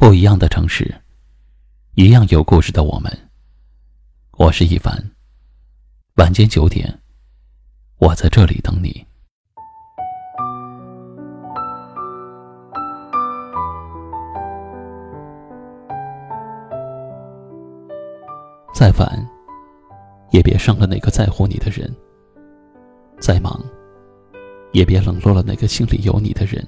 不一样的城市，一样有故事的我们。我是一凡。晚间九点，我在这里等你。再晚，也别伤了那个在乎你的人；再忙，也别冷落了那个心里有你的人。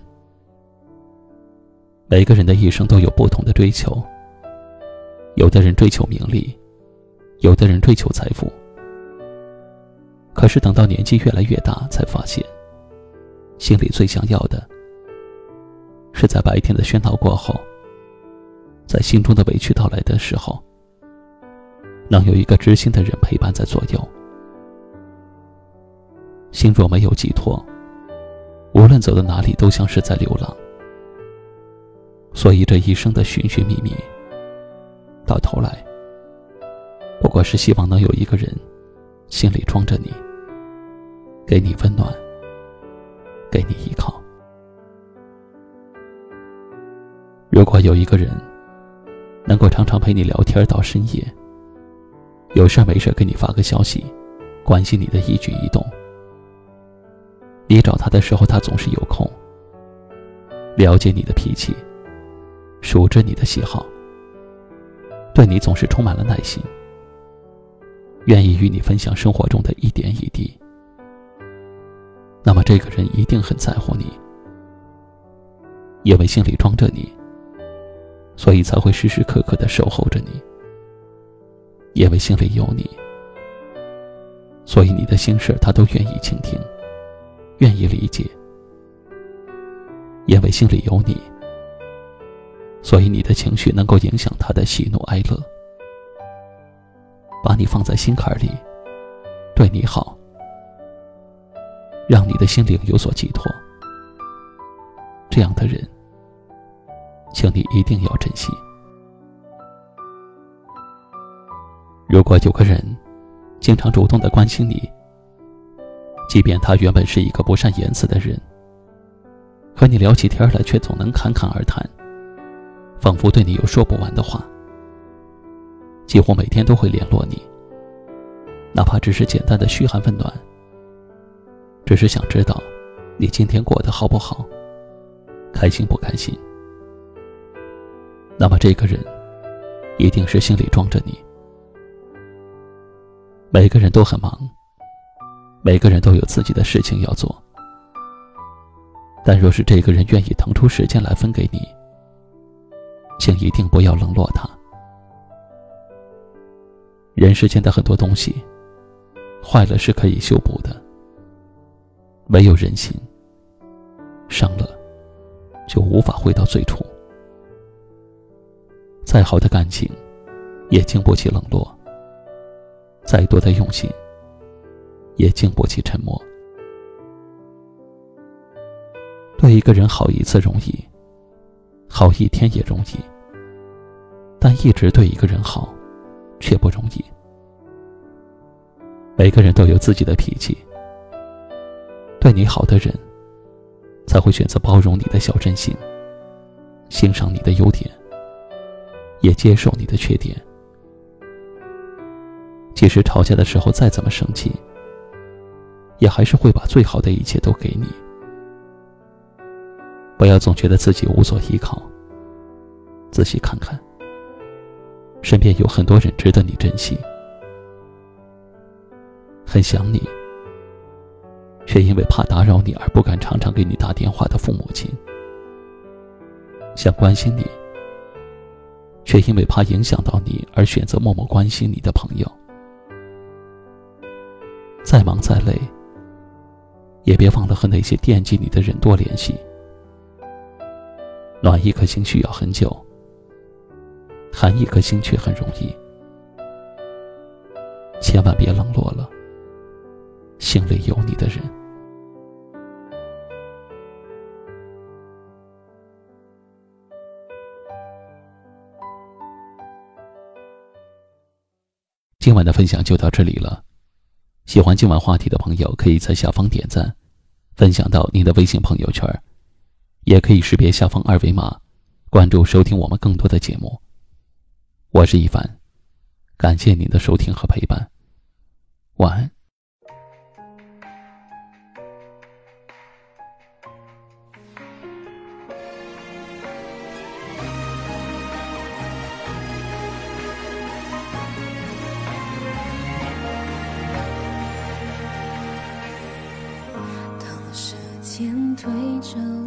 每个人的一生都有不同的追求，有的人追求名利，有的人追求财富。可是等到年纪越来越大，才发现，心里最想要的，是在白天的喧闹过后，在心中的委屈到来的时候，能有一个知心的人陪伴在左右。心若没有寄托，无论走到哪里，都像是在流浪。所以这一生的寻寻觅觅，到头来，不过是希望能有一个人，心里装着你，给你温暖，给你依靠。如果有一个人，能够常常陪你聊天到深夜，有事没事给你发个消息，关心你的一举一动，你找他的时候他总是有空，了解你的脾气。熟知你的喜好，对你总是充满了耐心，愿意与你分享生活中的一点一滴。那么这个人一定很在乎你，因为心里装着你，所以才会时时刻刻的守候着你；因为心里有你，所以你的心事他都愿意倾听，愿意理解；因为心里有你。所以你的情绪能够影响他的喜怒哀乐，把你放在心坎里，对你好，让你的心灵有所寄托。这样的人，请你一定要珍惜。如果有个人经常主动的关心你，即便他原本是一个不善言辞的人，和你聊起天来却总能侃侃而谈。仿佛对你有说不完的话，几乎每天都会联络你，哪怕只是简单的嘘寒问暖，只是想知道你今天过得好不好，开心不开心。那么这个人一定是心里装着你。每个人都很忙，每个人都有自己的事情要做，但若是这个人愿意腾出时间来分给你。请一定不要冷落他。人世间的很多东西，坏了是可以修补的，唯有人心伤了，就无法回到最初。再好的感情，也经不起冷落；再多的用心，也经不起沉默。对一个人好一次容易，好一天也容易。但一直对一个人好，却不容易。每个人都有自己的脾气，对你好的人，才会选择包容你的小任性，欣赏你的优点，也接受你的缺点。即使吵架的时候再怎么生气，也还是会把最好的一切都给你。不要总觉得自己无所依靠，仔细看看。身边有很多人值得你珍惜，很想你，却因为怕打扰你而不敢常常给你打电话的父母亲；想关心你，却因为怕影响到你而选择默默关心你的朋友。再忙再累，也别忘了和那些惦记你的人多联系。暖一颗心需要很久。谈一颗心却很容易。千万别冷落了心里有你的人。今晚的分享就到这里了。喜欢今晚话题的朋友可以在下方点赞分享到您的微信朋友圈也可以识别下方二维码关注收听我们更多的节目。我是一凡，感谢您的收听和陪伴，晚安。当时间推着。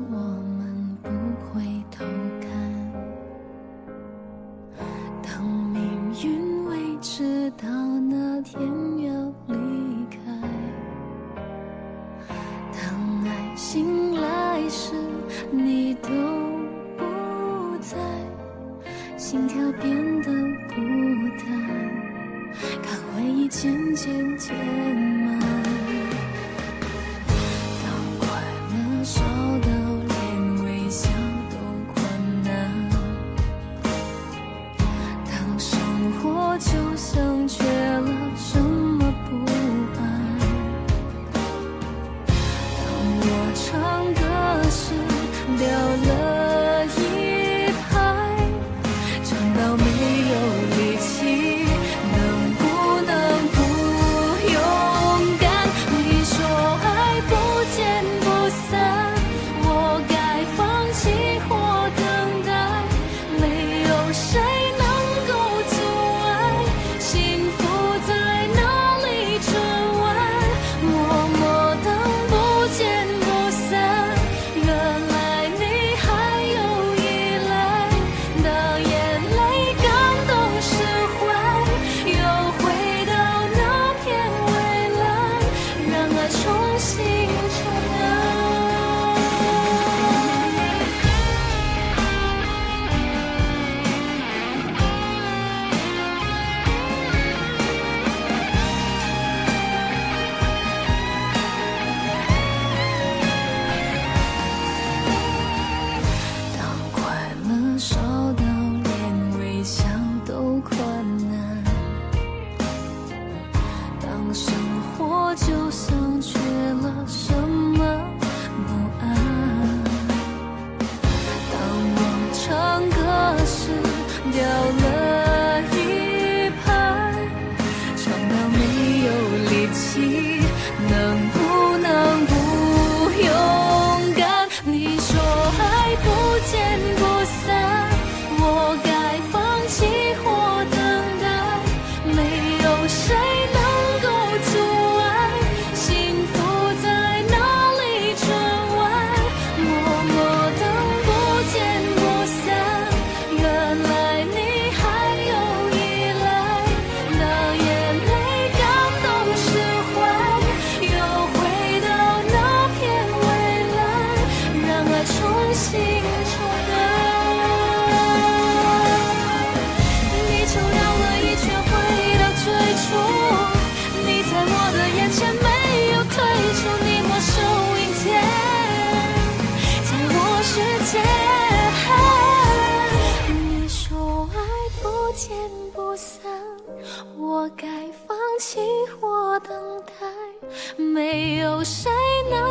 替我等待没有谁能